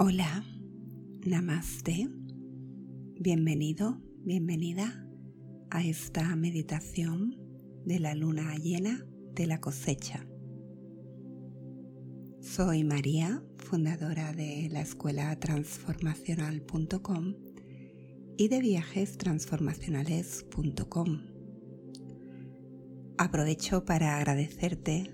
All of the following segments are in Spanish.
Hola, namaste. Bienvenido, bienvenida a esta meditación de la luna llena de la cosecha. Soy María, fundadora de la escuela transformacional.com y de viajestransformacionales.com. Aprovecho para agradecerte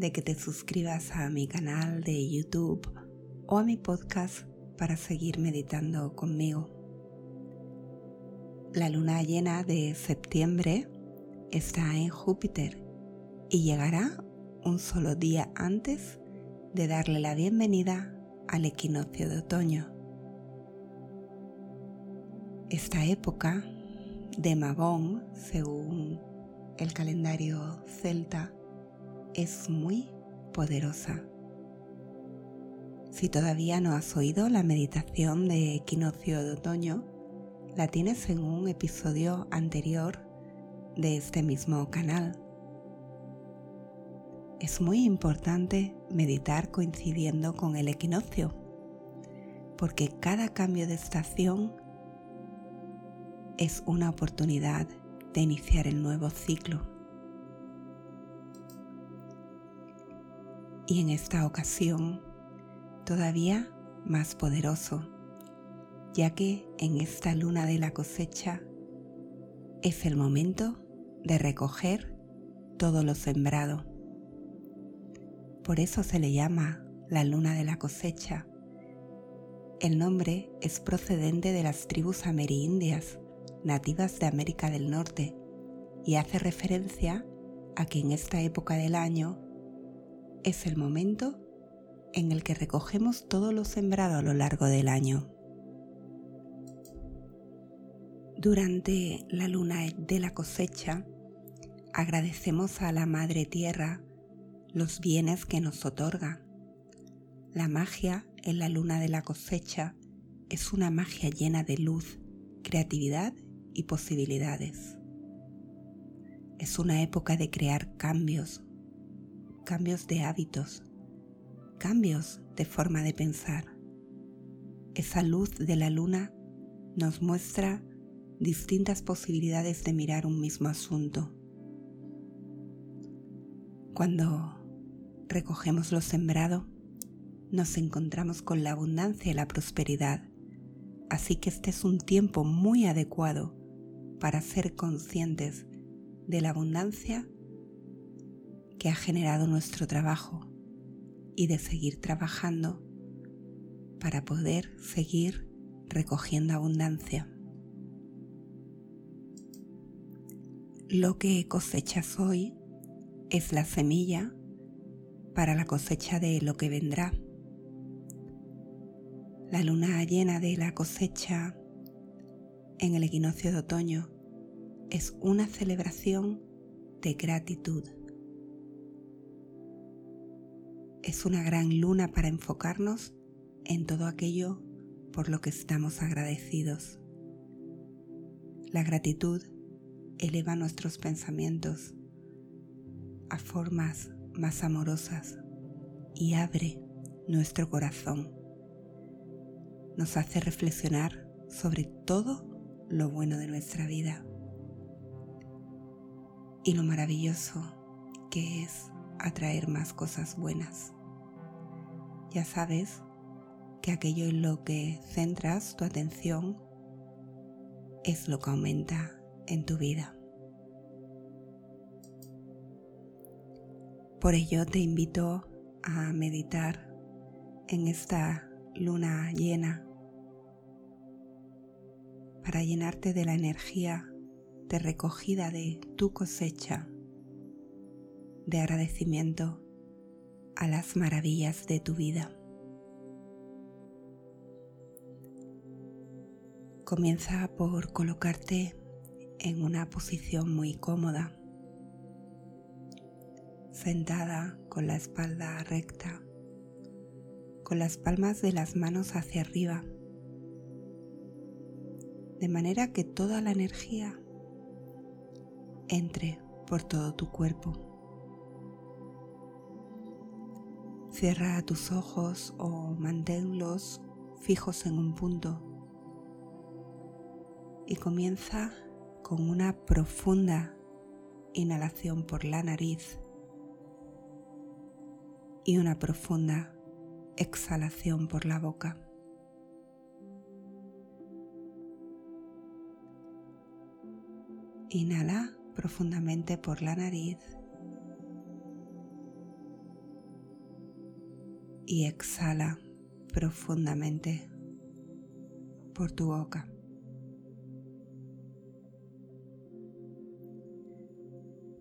de que te suscribas a mi canal de YouTube o a mi podcast para seguir meditando conmigo. La luna llena de septiembre está en Júpiter y llegará un solo día antes de darle la bienvenida al equinoccio de otoño. Esta época de Mabón, según el calendario celta, es muy poderosa. Si todavía no has oído la meditación de equinoccio de otoño, la tienes en un episodio anterior de este mismo canal. Es muy importante meditar coincidiendo con el equinoccio, porque cada cambio de estación es una oportunidad de iniciar el nuevo ciclo. Y en esta ocasión todavía más poderoso, ya que en esta luna de la cosecha es el momento de recoger todo lo sembrado. Por eso se le llama la luna de la cosecha. El nombre es procedente de las tribus amerindias, nativas de América del Norte, y hace referencia a que en esta época del año es el momento en el que recogemos todo lo sembrado a lo largo del año. Durante la luna de la cosecha, agradecemos a la Madre Tierra los bienes que nos otorga. La magia en la luna de la cosecha es una magia llena de luz, creatividad y posibilidades. Es una época de crear cambios, cambios de hábitos, cambios de forma de pensar. Esa luz de la luna nos muestra distintas posibilidades de mirar un mismo asunto. Cuando recogemos lo sembrado, nos encontramos con la abundancia y la prosperidad, así que este es un tiempo muy adecuado para ser conscientes de la abundancia que ha generado nuestro trabajo y de seguir trabajando para poder seguir recogiendo abundancia. Lo que cosechas hoy es la semilla para la cosecha de lo que vendrá. La luna llena de la cosecha en el equinoccio de otoño es una celebración de gratitud es una gran luna para enfocarnos en todo aquello por lo que estamos agradecidos. La gratitud eleva nuestros pensamientos a formas más amorosas y abre nuestro corazón. Nos hace reflexionar sobre todo lo bueno de nuestra vida y lo maravilloso que es atraer más cosas buenas. Ya sabes que aquello en lo que centras tu atención es lo que aumenta en tu vida. Por ello te invito a meditar en esta luna llena para llenarte de la energía de recogida de tu cosecha de agradecimiento a las maravillas de tu vida. Comienza por colocarte en una posición muy cómoda, sentada con la espalda recta, con las palmas de las manos hacia arriba, de manera que toda la energía entre por todo tu cuerpo. Cierra tus ojos o manténlos fijos en un punto y comienza con una profunda inhalación por la nariz y una profunda exhalación por la boca. Inhala profundamente por la nariz y exhala profundamente por tu boca.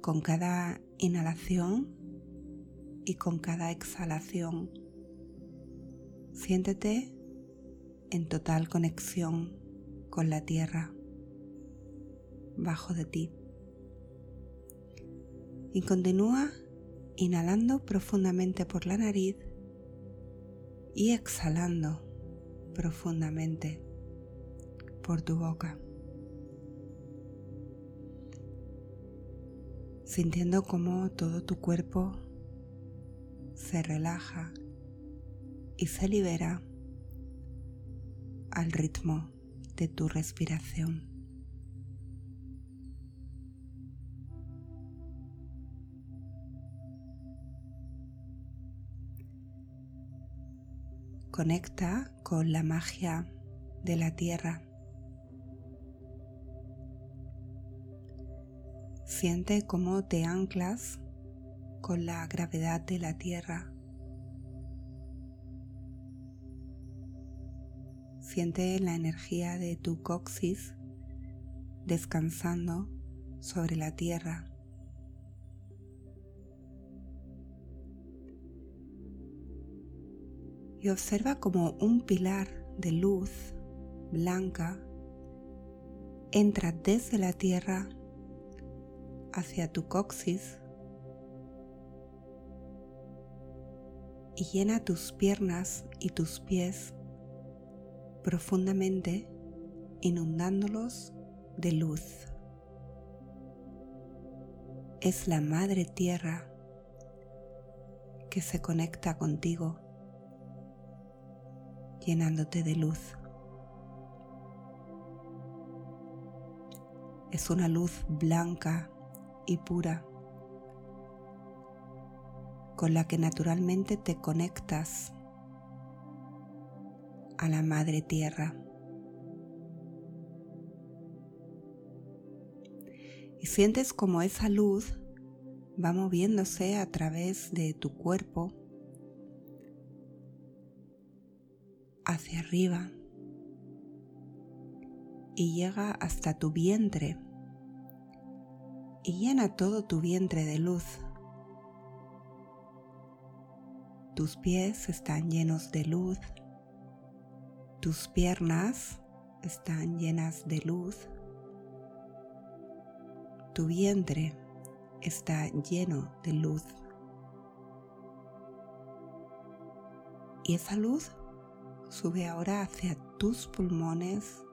Con cada inhalación y con cada exhalación, siéntete en total conexión con la tierra bajo de ti. Y continúa inhalando profundamente por la nariz y exhalando profundamente por tu boca. Sintiendo cómo todo tu cuerpo se relaja y se libera al ritmo de tu respiración. Conecta con la magia de la tierra. Siente cómo te anclas con la gravedad de la tierra. Siente la energía de tu coxis descansando sobre la tierra. Y observa como un pilar de luz blanca entra desde la tierra hacia tu coxis y llena tus piernas y tus pies profundamente inundándolos de luz. Es la madre tierra que se conecta contigo llenándote de luz. Es una luz blanca y pura con la que naturalmente te conectas a la Madre Tierra. Y sientes como esa luz va moviéndose a través de tu cuerpo hacia arriba y llega hasta tu vientre y llena todo tu vientre de luz. Tus pies están llenos de luz, tus piernas están llenas de luz, tu vientre está lleno de luz. Y esa luz Sube ahora hacia tus pulmones,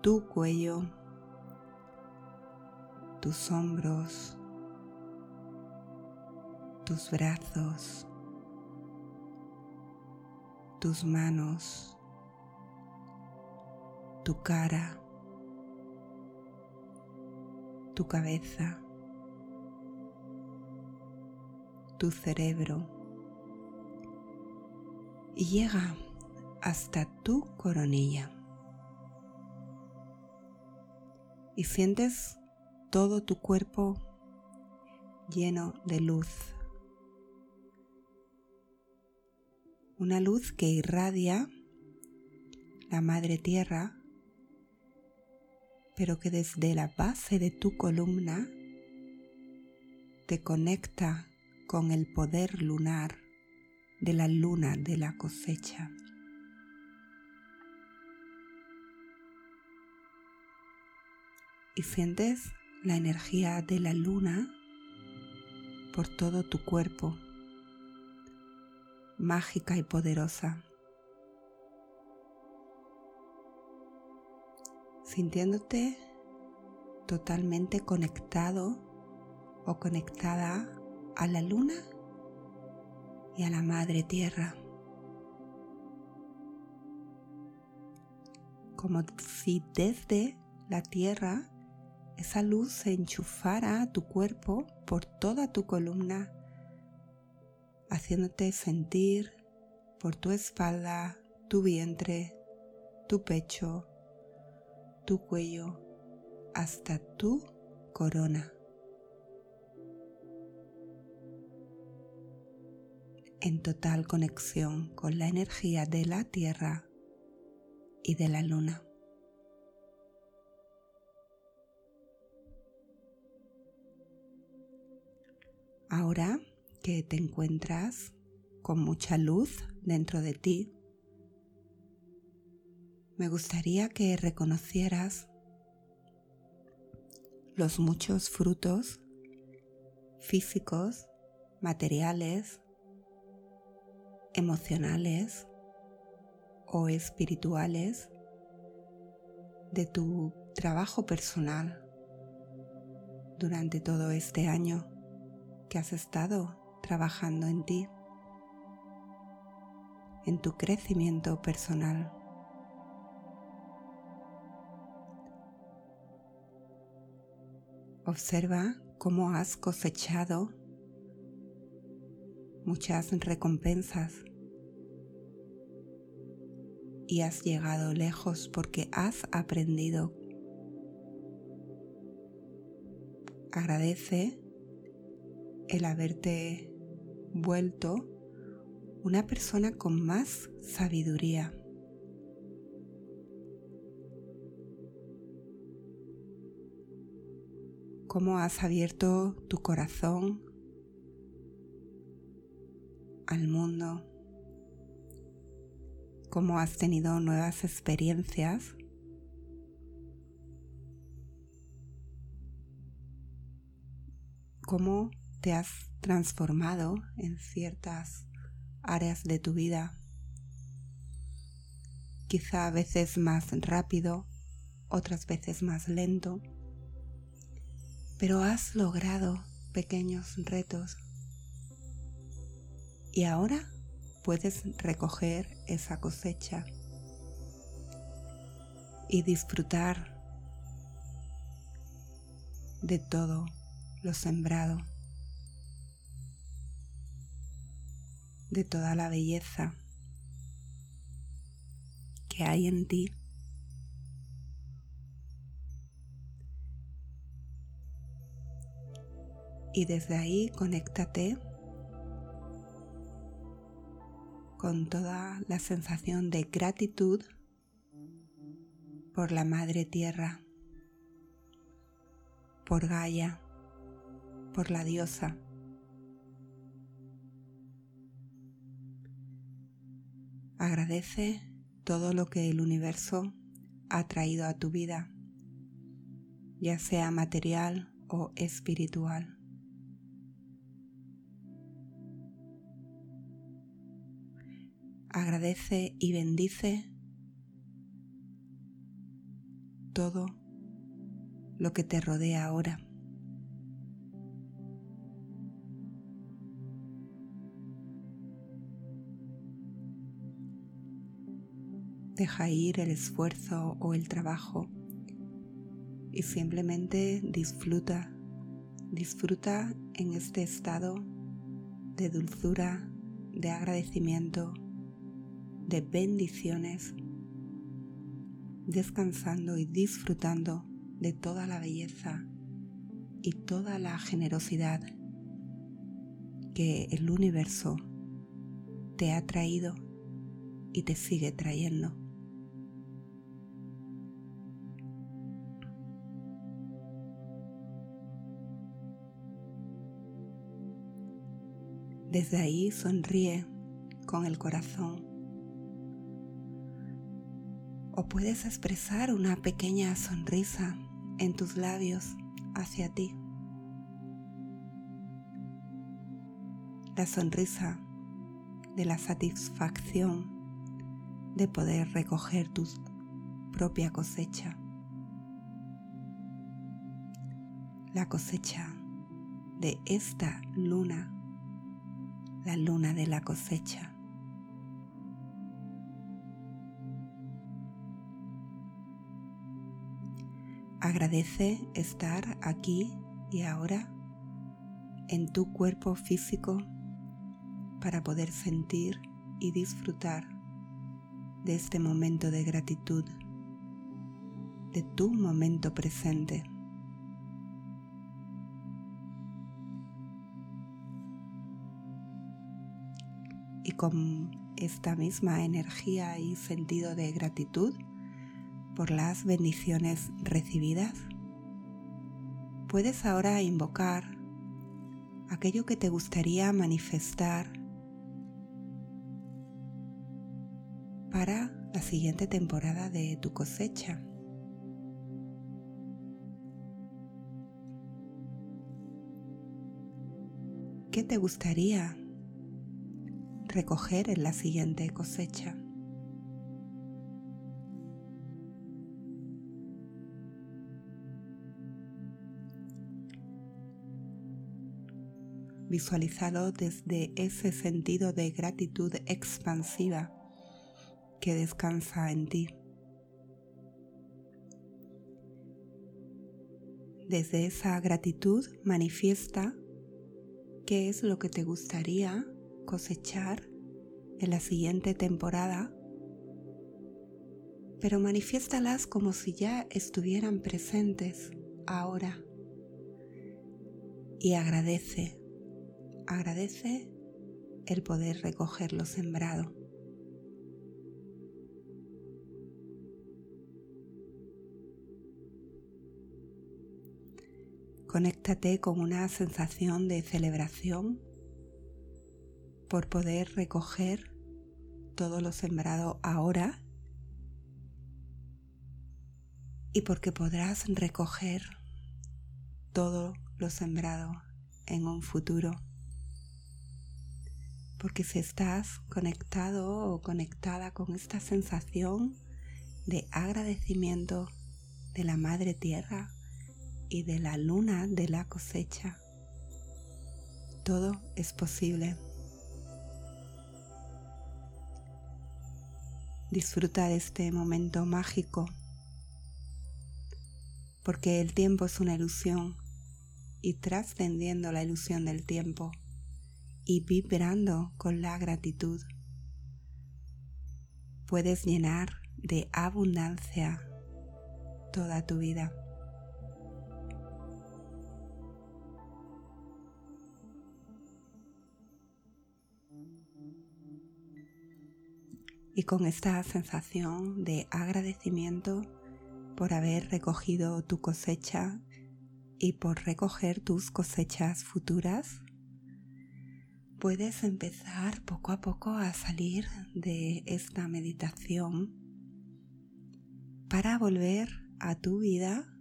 tu cuello, tus hombros, tus brazos, tus manos, tu cara, tu cabeza, tu cerebro y llega hasta tu coronilla. Y sientes todo tu cuerpo lleno de luz. Una luz que irradia la madre tierra, pero que desde la base de tu columna te conecta con el poder lunar de la luna de la cosecha. Y sientes la energía de la luna por todo tu cuerpo, mágica y poderosa. Sintiéndote totalmente conectado o conectada a la luna y a la Madre Tierra. Como si desde la Tierra esa luz se enchufara a tu cuerpo por toda tu columna, haciéndote sentir por tu espalda, tu vientre, tu pecho, tu cuello, hasta tu corona. En total conexión con la energía de la Tierra y de la Luna. Ahora que te encuentras con mucha luz dentro de ti, me gustaría que reconocieras los muchos frutos físicos, materiales, emocionales o espirituales de tu trabajo personal durante todo este año que has estado trabajando en ti, en tu crecimiento personal. Observa cómo has cosechado muchas recompensas y has llegado lejos porque has aprendido. Agradece el haberte vuelto una persona con más sabiduría. Cómo has abierto tu corazón al mundo. Cómo has tenido nuevas experiencias cómo te has transformado en ciertas áreas de tu vida, quizá a veces más rápido, otras veces más lento, pero has logrado pequeños retos y ahora puedes recoger esa cosecha y disfrutar de todo lo sembrado. de toda la belleza que hay en ti. Y desde ahí conéctate con toda la sensación de gratitud por la Madre Tierra, por Gaia, por la diosa. Agradece todo lo que el universo ha traído a tu vida, ya sea material o espiritual. Agradece y bendice todo lo que te rodea ahora. Deja ir el esfuerzo o el trabajo y simplemente disfruta, disfruta en este estado de dulzura, de agradecimiento, de bendiciones, descansando y disfrutando de toda la belleza y toda la generosidad que el universo te ha traído y te sigue trayendo. Desde ahí sonríe con el corazón. O puedes expresar una pequeña sonrisa en tus labios hacia ti. La sonrisa de la satisfacción de poder recoger tu propia cosecha. La cosecha de esta luna la luna de la cosecha. Agradece estar aquí y ahora en tu cuerpo físico para poder sentir y disfrutar de este momento de gratitud, de tu momento presente. Y con esta misma energía y sentido de gratitud por las bendiciones recibidas, puedes ahora invocar aquello que te gustaría manifestar para la siguiente temporada de tu cosecha. ¿Qué te gustaría recoger en la siguiente cosecha? Visualízalo desde ese sentido de gratitud expansiva que descansa en ti. Desde esa gratitud manifiesta qué es lo que te gustaría cosechar en la siguiente temporada, pero manifiéstalas como si ya estuvieran presentes ahora. Y agradece, agradece el poder recoger lo sembrado. Conéctate con una sensación de celebración por poder recoger todo lo sembrado ahora y porque podrás recoger todo lo sembrado en un futuro. Porque si estás conectado o conectada con esta sensación de agradecimiento de la Madre Tierra, y de la luna de la cosecha. Todo es posible. Disfruta de este momento mágico, porque el tiempo es una ilusión y trascendiendo la ilusión del tiempo y vibrando con la gratitud, puedes llenar de abundancia toda tu vida. y con esta sensación de agradecimiento por haber recogido tu cosecha y por recoger tus cosechas futuras, puedes empezar poco a poco a salir de esta meditación para volver a tu vida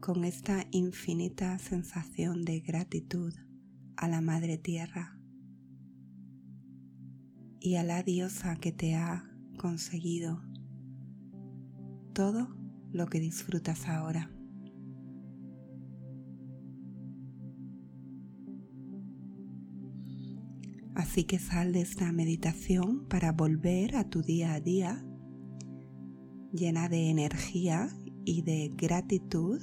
con esta infinita sensación de gratitud a la Madre Tierra y a la diosa que te ha conseguido todo lo que disfrutas ahora. Así que sal de esta meditación para volver a tu día a día llena de energía y de gratitud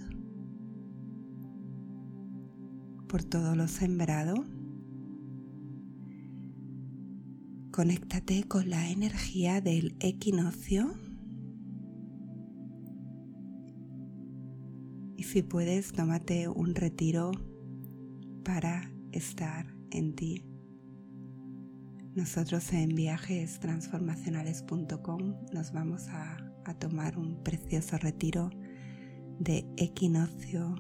por todo lo sembrado Conéctate con la energía del equinoccio. Y si puedes, tómate un retiro para estar en ti. Nosotros en viajestransformacionales.com nos vamos a, tomar un precioso retiro de equinoccio.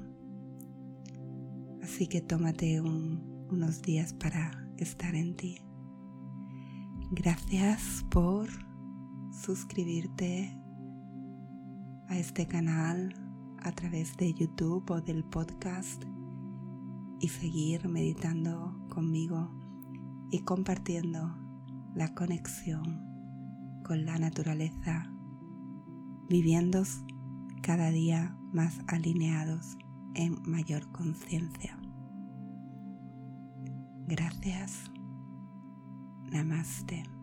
Así que tómate unos días para estar en ti. Gracias por suscribirte a este canal a través de YouTube o del podcast y seguir meditando conmigo y compartiendo la conexión con la naturaleza, viviendo cada día más alineados en mayor conciencia. Gracias. Namaste.